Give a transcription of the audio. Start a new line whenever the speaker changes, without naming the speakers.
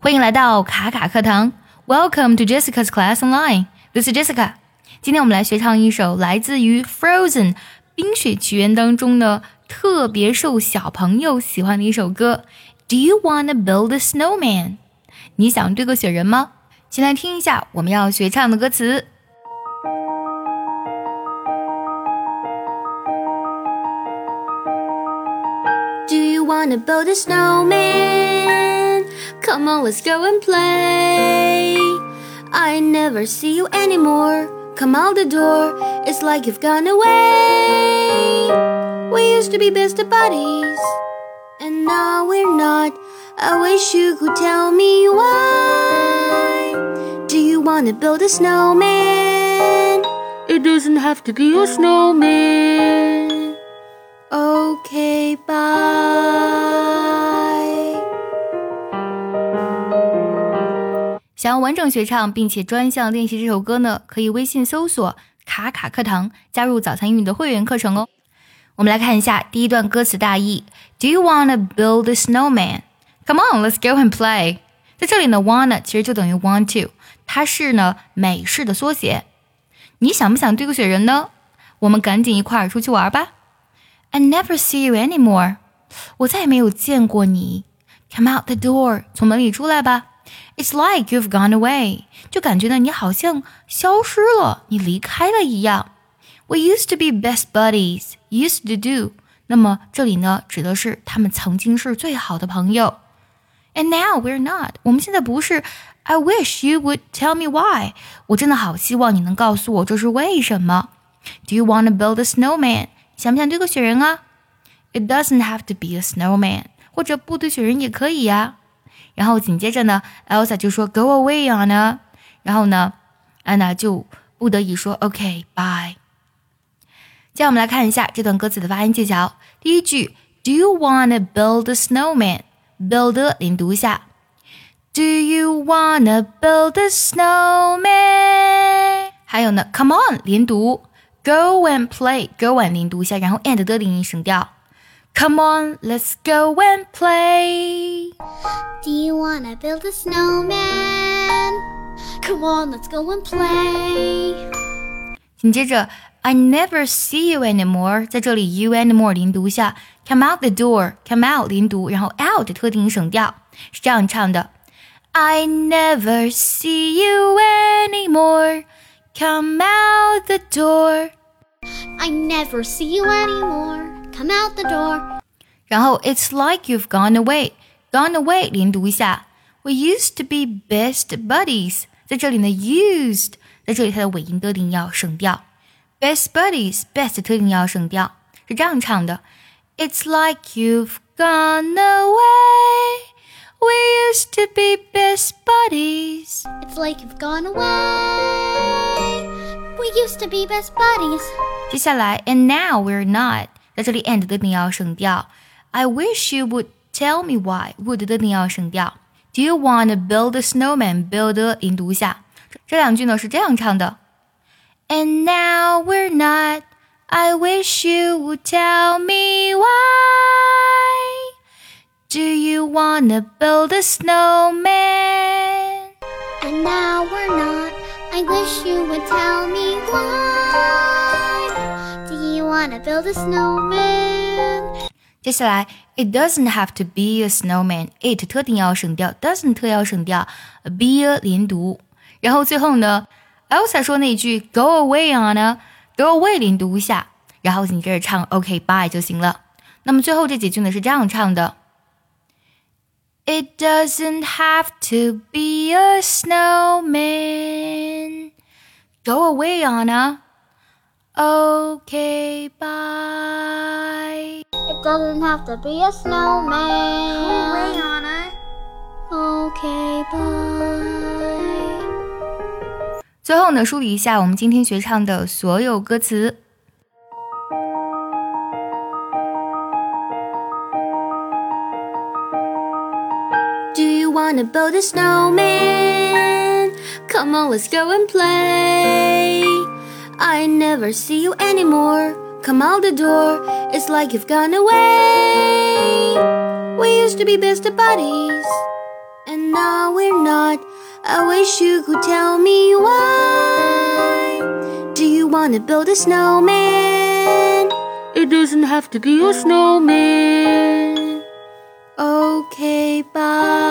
欢迎来到卡卡课堂，Welcome to Jessica's Class Online. This is Jessica. 今天我们来学唱一首来自于《Frozen》冰雪奇缘当中的特别受小朋友喜欢的一首歌。Do you wanna build a snowman？你想堆个雪人吗？先来听一下我们要学唱的歌词。
Do you wanna build a snowman? Come on, let's go and play. I never see you anymore. Come out the door, it's like you've gone away. We used to be best of buddies, and now we're not. I wish you could tell me why. Do you wanna build a snowman?
It doesn't have to be a snowman. 想要完整学唱并且专项练习这首歌呢，可以微信搜索“卡卡课堂”，加入早餐英语的会员课程哦。我们来看一下第一段歌词大意：Do you wanna build a snowman? Come on, let's go and play。在这里呢，wanna 其实就等于 want to，它是呢美式的缩写。你想不想堆个雪人呢？我们赶紧一块儿出去玩吧。I never see you anymore。我再也没有见过你。Come out the door，从门里出来吧。It's like you've gone away，就感觉呢你好像消失了，你离开了一样。We used to be best buddies, used to do。那么这里呢指的是他们曾经是最好的朋友。And now we're not，我们现在不是。I wish you would tell me why。我真的好希望你能告诉我这是为什么。Do you want to build a snowman？想不想堆个雪人啊？It doesn't have to be a snowman，或者不堆雪人也可以呀。然后紧接着呢，Elsa 就说 “Go away, Anna”，然后呢，安娜就不得已说 “OK, bye”。接下来我们来看一下这段歌词的发音技巧。第一句，Do you wanna build a snowman？build 连读一下。Do you wanna build a snowman？还有呢，Come on 连读，Go and play，Go and 连读一下，然后 and 的连音省掉。Come on, let's go and play.
Do you wanna build a snowman? Come on, let's go and play.
紧接着，I never see you anymore，在这里 you anymore 连读一下，come out the door，come out 连读，然后 out I never see you anymore. Come out the door.
I never see you anymore。Come out the door.
然后 It's like you've gone away. Gone away 连读一下。We used to be best buddies. 在这里呢，used 在这里它的尾音的音要省掉。Best buddies best 特定要省掉，是这样唱的。It's like you've gone away. We used to be best buddies.
It's like you've gone away. We used to be best buddies.
接下来，and now we're not. 在这里 and 的音要省掉。I wish you would tell me why would 的音要省掉。Do you wanna build a snowman? Build 音读一下。这两句呢是这样唱的。And now we're not. I wish you would tell me why. Do you wanna build a snowman?
And now we're not. I wish you would tell me why. Do you wanna build a snowman?
接下来，it doesn't have to be a snowman。it 特定要省掉，doesn't 特要省掉，be a 连读。然后最后呢，Elsa 说那句 Go away Anna，Go away 连读一下，然后紧接着唱 OK bye 就行了。那么最后这几句呢是这样唱的：It doesn't have to be a snowman。Go away Anna。 Okay, bye.
It doesn't have to be a snowman. Okay, bye.
最后呢，梳理一下我们今天学唱的所有歌词。
Do you wanna build a snowman? Come on, let's go and play. never see you anymore. Come out the door, it's like you've gone away. We used to be best of buddies, and now we're not. I wish you could tell me why. Do you want to build a snowman?
It doesn't have to be a snowman.
Okay, bye.